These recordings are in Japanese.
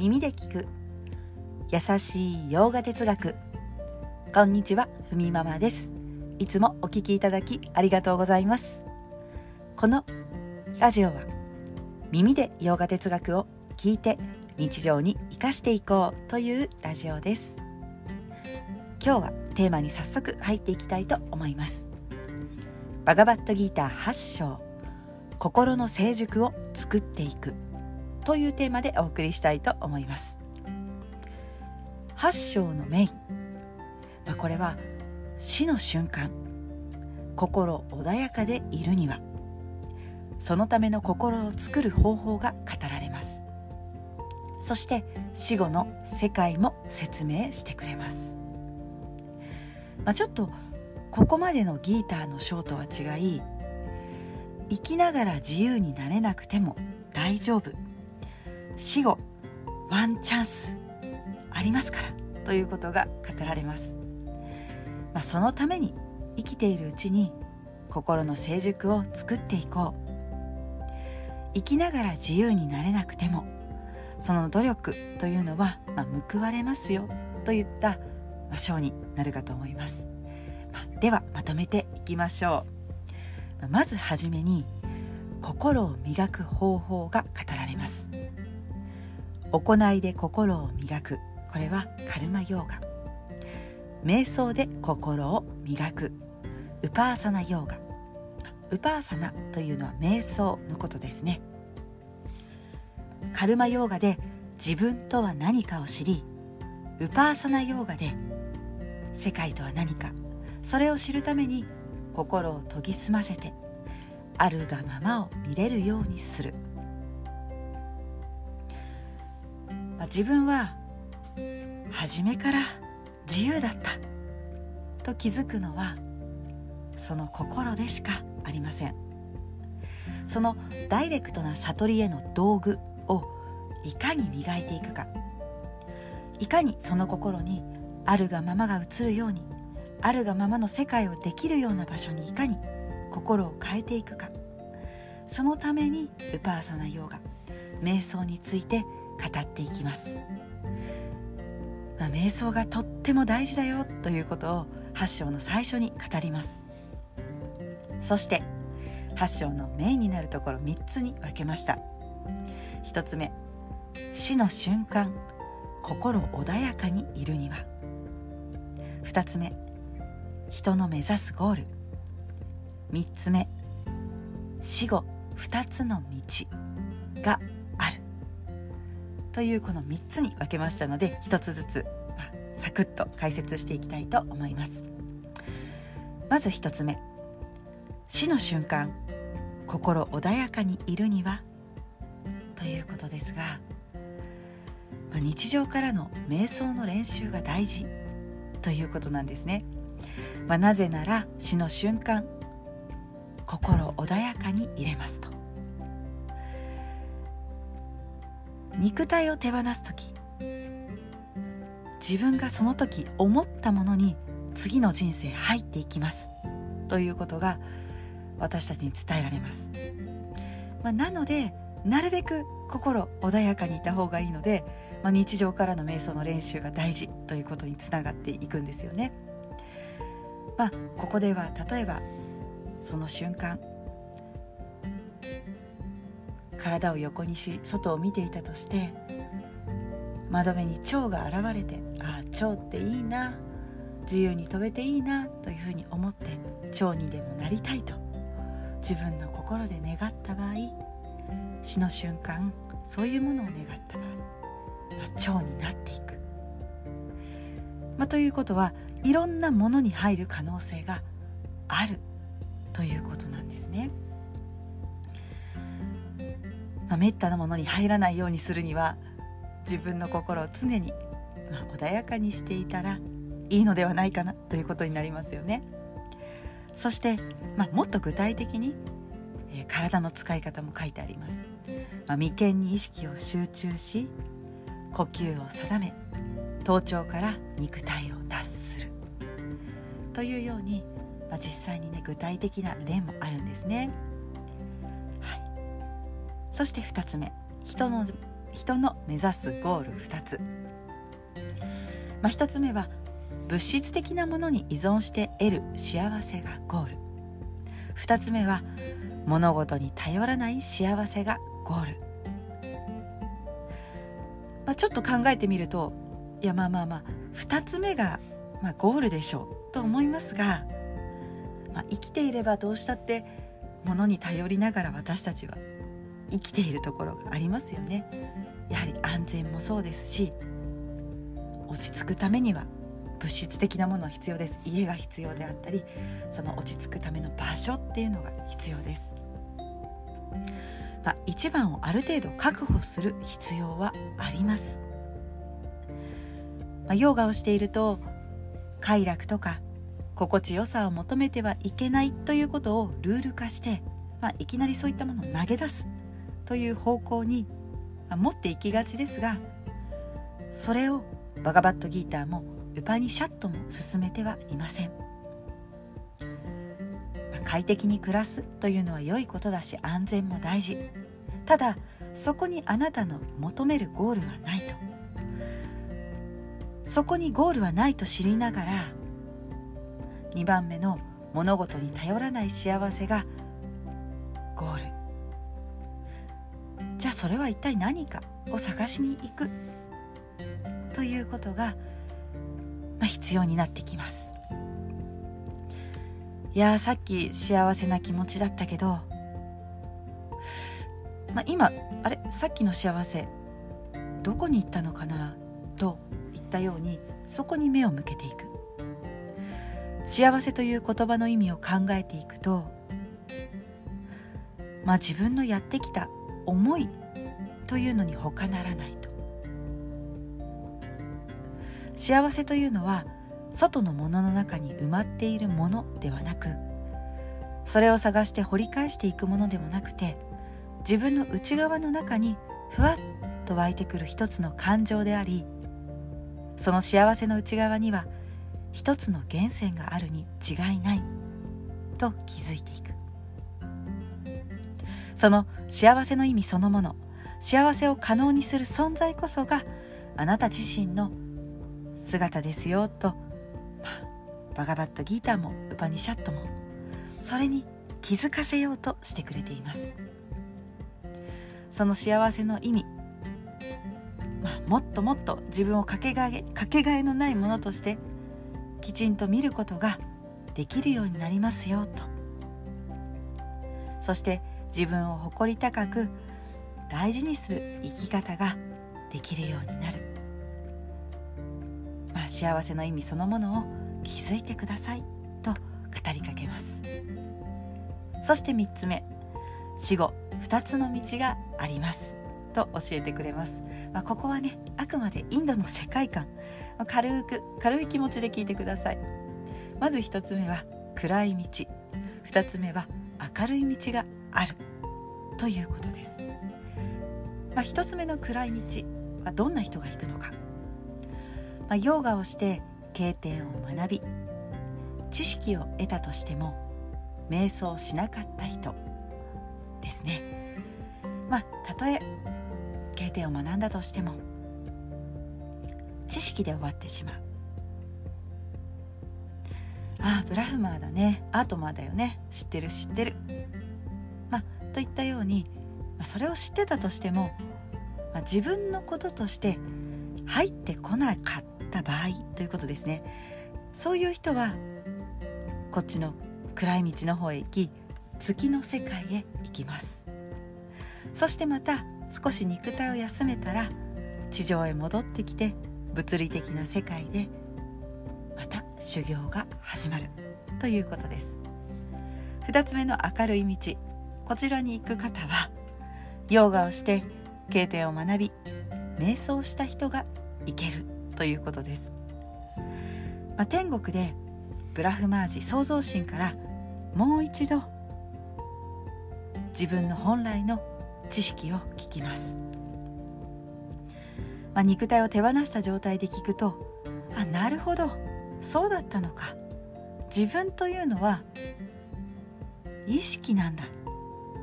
耳で聞く。優しい洋画哲学。こんにちはふみママです。いつもお聞きいただきありがとうございます。このラジオは耳で洋画哲学を聞いて日常に生かしていこうというラジオです。今日はテーマに早速入っていきたいと思います。バガバットギーター8章心の成熟を作っていく。というテーマでお送りしたいと思います。8章のメイン、まあ、これは死の瞬間。心穏やかでいるには。そのための心を作る方法が語られます。そして死後の世界も説明してくれます、まあ、ちょっとここまでのギーターの章とは違い生きながら自由になれなくても大丈夫。死後ワンチャンスありますからということが語られます、まあ、そのために生きているうちに心の成熟を作っていこう。生きながら自由になれなくてもその努力というのは、まあ、報われますよといった、まあ、章になるかと思います、まあ、ではまとめていきましょう。まずはじめに心を磨く方法が語られます。行いで心を磨く。これはカルマヨーガ。瞑想で心を磨く。ウパーサナヨーガ。ウパーサナというのは瞑想のことですね。カルマヨーガで自分とは何かを知りウパーサナヨーガで世界とは何かそれを知るために心を研ぎ澄ませてあるがままを見れるようにする、自分は初めから自由だった。と気づくのはその心でしかありません。そのダイレクトな悟りへの道具をいかに磨いていくか。いかにその心にあるがままが映るようにあるがままの世界をできるような場所にいかに心を変えていくか。そのためにウパーサナヨーガ瞑想について語っていきます、まあ、瞑想がとっても大事だよということを8章の最初に語ります。そして8章のメインになるところ3つに分けました。1つ目死の瞬間心穏やかにいるには。2つ目人の目指すゴール。3つ目死後2つの道がというこの3つに分けましたので1つずつ、まあ、サクッと解説していきたいと思います。まず1つ目。死の瞬間心穏やかにいるには？ということですが、まあ、日常からの瞑想の練習が大事。ということなんですね、まあ、なぜなら死の瞬間心穏やかに入れますと。肉体を手放す時自分がその時思ったものに次の人生入っていきますということが私たちに伝えられます、まあ、なのでなるべく心穏やかにいた方がいいので、まあ、日常からの瞑想の練習が大事ということにつながっていくんですよね。まあ、ここでは例えばその瞬間体を横にし外を見ていたとして窓辺に蝶が現れてああ蝶っていいな自由に飛べていいなというふうに思って蝶にでもなりたいと自分の心で願った場合死の瞬間そういうものを願った場合、まあ、蝶になっていく、まあ、ということはいろんなものに入る可能性があるということなんですね。まあ、めったなものに入らないようにするには自分の心を常に、まあ、穏やかにしていたらいいのではないかなということになりますよね。そして、まあ、もっと具体的に、えー、体の使い方も書いてあります、まあ、眉間に意識を集中し呼吸を定め頭頂から肉体を脱する。というように、まあ、実際にね具体的な例もあるんですね、そして2つ目。人の人の目指すゴール2つ、まあ、1つ目は物質的なものに依存して得る幸せがゴール。2つ目は物事に頼らない幸せがゴール、まあ、ちょっと考えてみるといやまあまあまあ2つ目がまあゴールでしょうと思いますが、まあ、生きていればどうしたって物に頼りながら私たちは生きているところがありますよね。やはり安全もそうですし落ち着くためには物質的なものは必要です。家が必要であったりその落ち着くための場所っていうのが必要です、まあ、一番をある程度確保する必要はあります、まあ、ヨガをしていると快楽とか心地よさを求めてはいけないということをルール化して、まあ、いきなりそういったものを投げ出す。という方向に、持っていきがちですがそれをバガバットギーターもウパニシャットも進めてはいません、快適に暮らすというのは良いことだし安全も大事。ただそこにあなたの求めるゴールはないと。そこにゴールはないと知りながら2番目の物事に頼らない幸せがゴール。じゃあそれは一体何かを探しに行くということがまあ、必要になってきます。いやさっき幸せな気持ちだったけど、まあ、今あれ？さっきの幸せどこに行ったのかな？といったようにそこに目を向けていく。幸せという言葉の意味を考えていくとまあ自分のやってきた思いというのに他ならないと。幸せというのは外のものの中に埋まっているものではなくそれを探して掘り返していくものでもなくて自分の内側の中にふわっと湧いてくる一つの感情でありその幸せの内側には一つの源泉があるに違いないと気づいていく。その幸せの意味そのもの幸せを可能にする存在こそがあなた自身の姿ですよと、バガバットギーターもウパニシャットもそれに気づかせようとしてくれています。その幸せの意味、まあ、もっともっと自分をかけがえかけがえのないものとしてきちんと見ることができるようになりますよと。そして自分を誇り高く大事にする生き方ができるようになる。まあ幸せの意味そのものを気づいてくださいと語りかけます。そして3つ目。死後2つの道がありますと教えてくれます、まあ、ここはねあくまでインドの世界観、軽く軽い気持ちで聞いてください。まず1つ目は暗い道。2つ目は明るい道がある。ということです、まあ、1つ目の暗い道はどんな人が行くのか。まあ、ヨガをして経典を学び知識を得たとしても瞑想しなかった人ですね。まあたとえ経典を学んだとしても知識で終わってしまう。ああブラフマーだね。アートマーだよね。知ってる知ってる。といったようにそれを知ってたとしても、自分のこととして入ってこなかった場合ということですね。そういう人はこっちの暗い道の方へ行き月の世界へ行きます。そしてまた少し肉体を休めたら地上へ戻ってきて物理的な世界でまた修行が始まるということです。2つ目の明るい道。こちらに行く方はヨーガをして経典を学び瞑想した人が行けるということです、まあ、天国でブラフマージ創造神からもう一度自分の本来の知識を聞きます、まあ、肉体を手放した状態で聞くとあなるほどそうだったのか。自分というのは意識なんだ。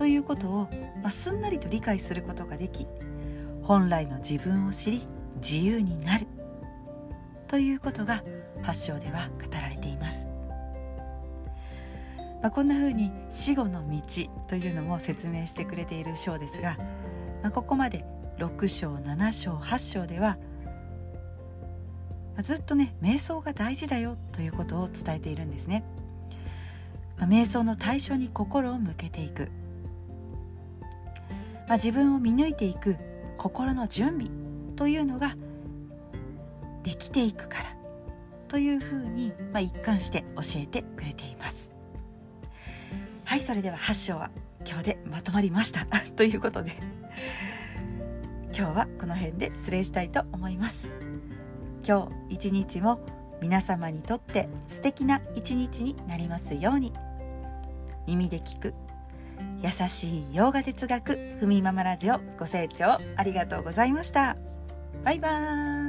ということを、まあ、すんなりと理解することができ本来の自分を知り自由になるということが8章では語られています、まあ、こんな風に死後の道というのも説明してくれている章ですが、まあ、ここまで6章7章8章ではずっとね瞑想が大事だよということを伝えているんですね、ま、瞑想の対象に心を向けていく、まあ、自分を見抜いていく心の準備というのができていくからというふうに、まあ、一貫して教えてくれています。はいそれでは8章は今日でまとまりました。ということで今日はこの辺で失礼したいと思います。今日一日も皆様にとって素敵な一日になりますように。耳で聞く優しい洋画哲学ふみママラジオご清聴ありがとうございました。バイバーイ。